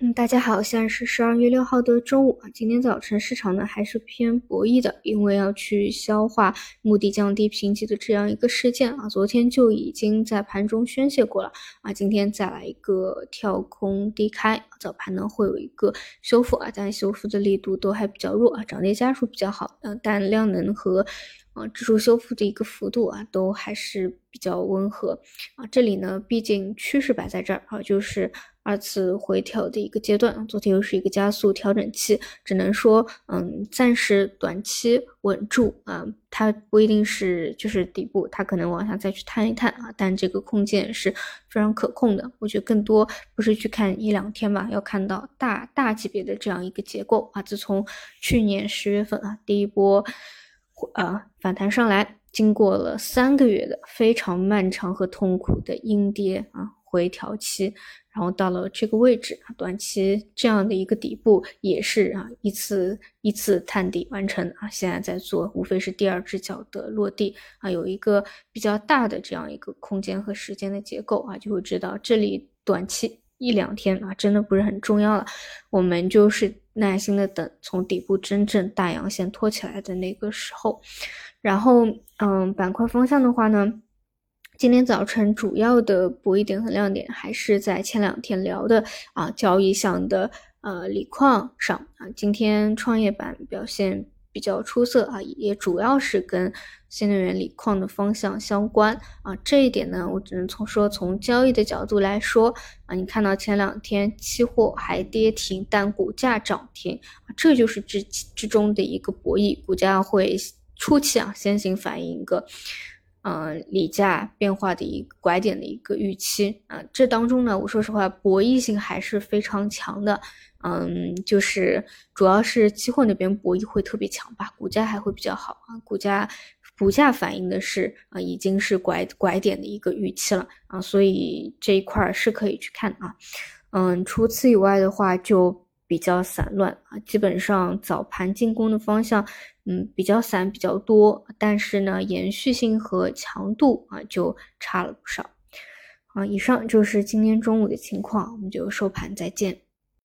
嗯，大家好，现在是十二月六号的中午啊。今天早晨市场呢还是偏博弈的，因为要去消化目的降低评级的这样一个事件啊。昨天就已经在盘中宣泄过了啊，今天再来一个跳空低开，早盘呢会有一个修复啊，但修复的力度都还比较弱啊，涨跌家数比较好，嗯，但量能和啊指数修复的一个幅度啊都还是比较温和啊。这里呢，毕竟趋势摆在这儿啊，就是。二次回调的一个阶段，昨天又是一个加速调整期，只能说，嗯，暂时短期稳住啊，它不一定是就是底部，它可能往下再去探一探啊，但这个空间是非常可控的。我觉得更多不是去看一两天吧，要看到大大级别的这样一个结构啊。自从去年十月份啊，第一波啊反弹上来，经过了三个月的非常漫长和痛苦的阴跌啊回调期。然后到了这个位置啊，短期这样的一个底部也是啊一次一次探底完成啊，现在在做无非是第二只脚的落地啊，有一个比较大的这样一个空间和时间的结构啊，就会知道这里短期一两天啊真的不是很重要了，我们就是耐心的等从底部真正大阳线托起来的那个时候，然后嗯板块方向的话呢。今天早晨主要的博弈点和亮点还是在前两天聊的啊交易项的呃锂矿上啊，今天创业板表现比较出色啊，也主要是跟新能源锂矿的方向相关啊。这一点呢，我只能从说从交易的角度来说啊，你看到前两天期货还跌停，但股价涨停，这就是之之中的一个博弈，股价会初期啊先行反映一个。嗯，锂价变化的一个拐点的一个预期啊，这当中呢，我说实话，博弈性还是非常强的。嗯，就是主要是期货那边博弈会特别强吧，股价还会比较好啊。股价股价反映的是啊，已经是拐拐点的一个预期了啊，所以这一块是可以去看啊。嗯，除此以外的话就。比较散乱啊，基本上早盘进攻的方向，嗯，比较散比较多，但是呢，延续性和强度啊就差了不少。啊，以上就是今天中午的情况，我们就收盘再见。